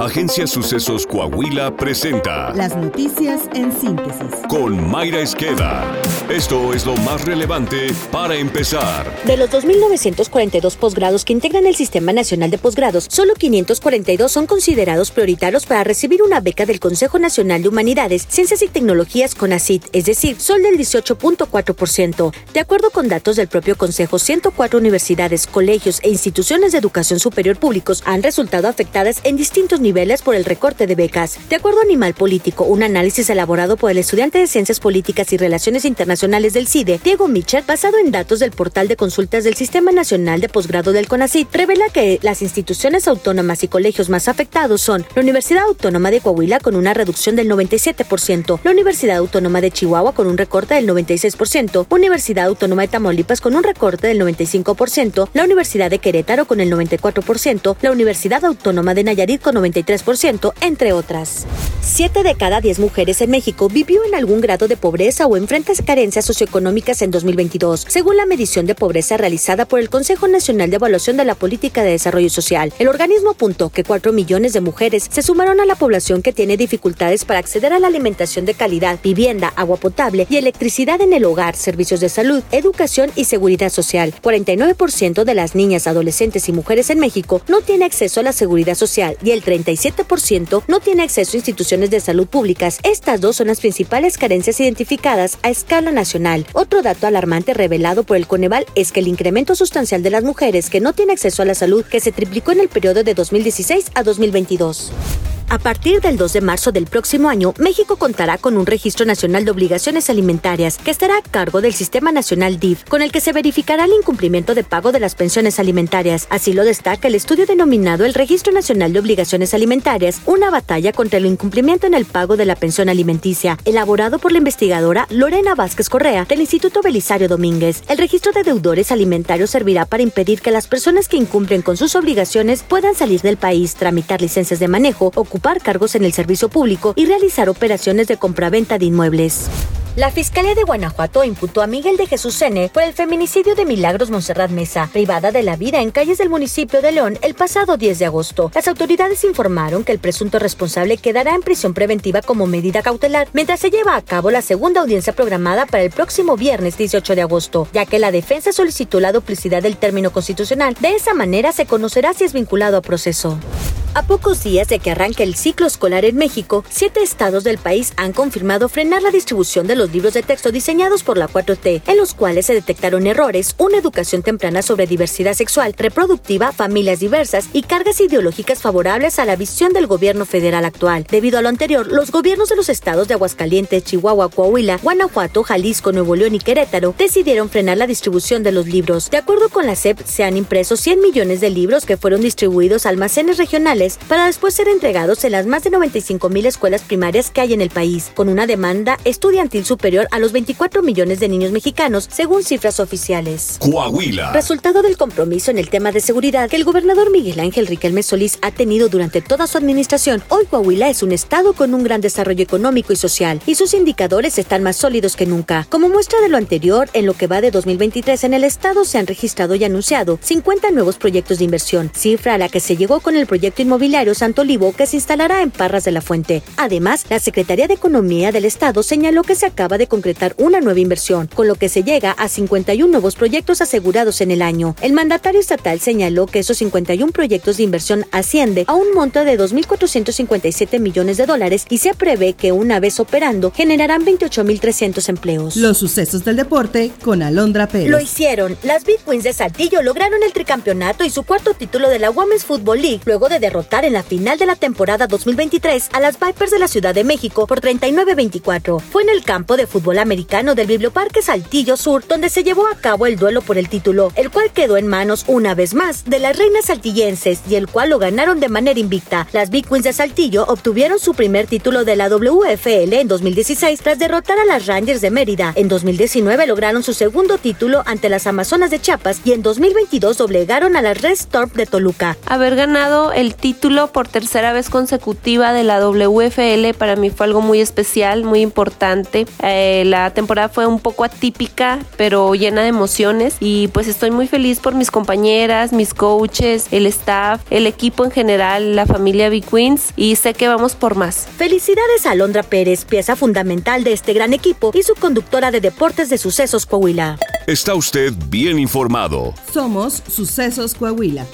Agencia Sucesos Coahuila presenta Las noticias en síntesis. con Mayra Esqueda. Esto es lo más relevante para empezar. De los 2.942 posgrados que integran el Sistema Nacional de Posgrados, solo 542 son considerados prioritarios para recibir una beca del Consejo Nacional de Humanidades, Ciencias y Tecnologías CONACIT, es decir, son del 18.4%. De acuerdo con datos del propio Consejo, 104 universidades, colegios e instituciones de educación superior públicos han resultado afectadas en distintos niveles por el recorte de becas. De acuerdo a Animal Político, un análisis elaborado por el estudiante de Ciencias Políticas y Relaciones Internacionales del CIDE, Diego Mitchell, basado en datos del portal de consultas del Sistema Nacional de Posgrado del CONACYT, revela que las instituciones autónomas y colegios más afectados son la Universidad Autónoma de Coahuila con una reducción del 97%, la Universidad Autónoma de Chihuahua con un recorte del 96%, Universidad Autónoma de Tamaulipas con un recorte del 95%, la Universidad de Querétaro con el 94%, la Universidad Autónoma de Nayarit con 93%, entre otras. Siete de cada diez mujeres en México vivió en algún grado de pobreza o enfrenta carencias socioeconómicas en 2022, según la medición de pobreza realizada por el Consejo Nacional de Evaluación de la Política de Desarrollo Social. El organismo apuntó que 4 millones de mujeres se sumaron a la población que tiene dificultades para acceder a la alimentación de calidad, vivienda, agua potable y electricidad en el hogar, servicios de salud, educación y seguridad social. 49% de las niñas, adolescentes y mujeres en México no tiene acceso a la seguridad social y el 37% no tiene acceso a instituciones de salud públicas. Estas dos son las principales carencias identificadas a escala nacional. Otro dato alarmante revelado por el Coneval es que el incremento sustancial de las mujeres que no tienen acceso a la salud que se triplicó en el periodo de 2016 a 2022. A partir del 2 de marzo del próximo año, México contará con un registro nacional de obligaciones alimentarias que estará a cargo del Sistema Nacional DIF, con el que se verificará el incumplimiento de pago de las pensiones alimentarias. Así lo destaca el estudio denominado el Registro Nacional de Obligaciones Alimentarias, una batalla contra el incumplimiento en el pago de la pensión alimenticia, elaborado por la investigadora Lorena Vázquez Correa del Instituto Belisario Domínguez. El registro de deudores alimentarios servirá para impedir que las personas que incumplen con sus obligaciones puedan salir del país, tramitar licencias de manejo, ocupar cargos en el servicio público y realizar operaciones de compraventa de inmuebles. La Fiscalía de Guanajuato imputó a Miguel de Jesús N. por el feminicidio de Milagros Monserrat Mesa, privada de la vida en calles del municipio de León el pasado 10 de agosto. Las autoridades informaron que el presunto responsable quedará en prisión preventiva como medida cautelar mientras se lleva a cabo la segunda audiencia programada para el próximo viernes 18 de agosto, ya que la defensa solicitó la duplicidad del término constitucional. De esa manera se conocerá si es vinculado a proceso. A pocos días de que arranque el ciclo escolar en México, siete estados del país han confirmado frenar la distribución de los libros de texto diseñados por la 4T, en los cuales se detectaron errores, una educación temprana sobre diversidad sexual, reproductiva, familias diversas y cargas ideológicas favorables a la visión del gobierno federal actual. Debido a lo anterior, los gobiernos de los estados de Aguascalientes, Chihuahua, Coahuila, Guanajuato, Jalisco, Nuevo León y Querétaro decidieron frenar la distribución de los libros. De acuerdo con la SEP, se han impreso 100 millones de libros que fueron distribuidos a almacenes regionales para después ser entregados en las más de 95 mil escuelas primarias que hay en el país, con una demanda estudiantil superior a los 24 millones de niños mexicanos, según cifras oficiales. Coahuila. Resultado del compromiso en el tema de seguridad que el gobernador Miguel Ángel Riquelme Solís ha tenido durante toda su administración, hoy Coahuila es un estado con un gran desarrollo económico y social, y sus indicadores están más sólidos que nunca. Como muestra de lo anterior, en lo que va de 2023 en el estado se han registrado y anunciado 50 nuevos proyectos de inversión, cifra a la que se llegó con el proyecto inmobiliario Santo Olivo que se instalará en Parras de la Fuente. Además, la Secretaría de Economía del Estado señaló que se acaba de concretar una nueva inversión, con lo que se llega a 51 nuevos proyectos asegurados en el año. El mandatario estatal señaló que esos 51 proyectos de inversión asciende a un monto de 2.457 millones de dólares y se prevé que una vez operando generarán 28.300 empleos. Los sucesos del deporte con Alondra Pérez. Lo hicieron. Las Big Queens de Saltillo lograron el tricampeonato y su cuarto título de la Women's Football League luego de en la final de la temporada 2023 a las Vipers de la Ciudad de México por 39-24. Fue en el campo de fútbol americano del Biblioparque Saltillo Sur donde se llevó a cabo el duelo por el título, el cual quedó en manos una vez más de las reinas saltillenses y el cual lo ganaron de manera invicta. Las Big Queens de Saltillo obtuvieron su primer título de la WFL en 2016 tras derrotar a las Rangers de Mérida. En 2019 lograron su segundo título ante las Amazonas de Chiapas y en 2022 doblegaron a las Red Storm de Toluca. Haber ganado el título título por tercera vez consecutiva de la WFL para mí fue algo muy especial, muy importante. Eh, la temporada fue un poco atípica, pero llena de emociones y pues estoy muy feliz por mis compañeras, mis coaches, el staff, el equipo en general, la familia Big Queens y sé que vamos por más. Felicidades a Alondra Pérez, pieza fundamental de este gran equipo y su conductora de deportes de sucesos Coahuila. Está usted bien informado. Somos Sucesos Coahuila.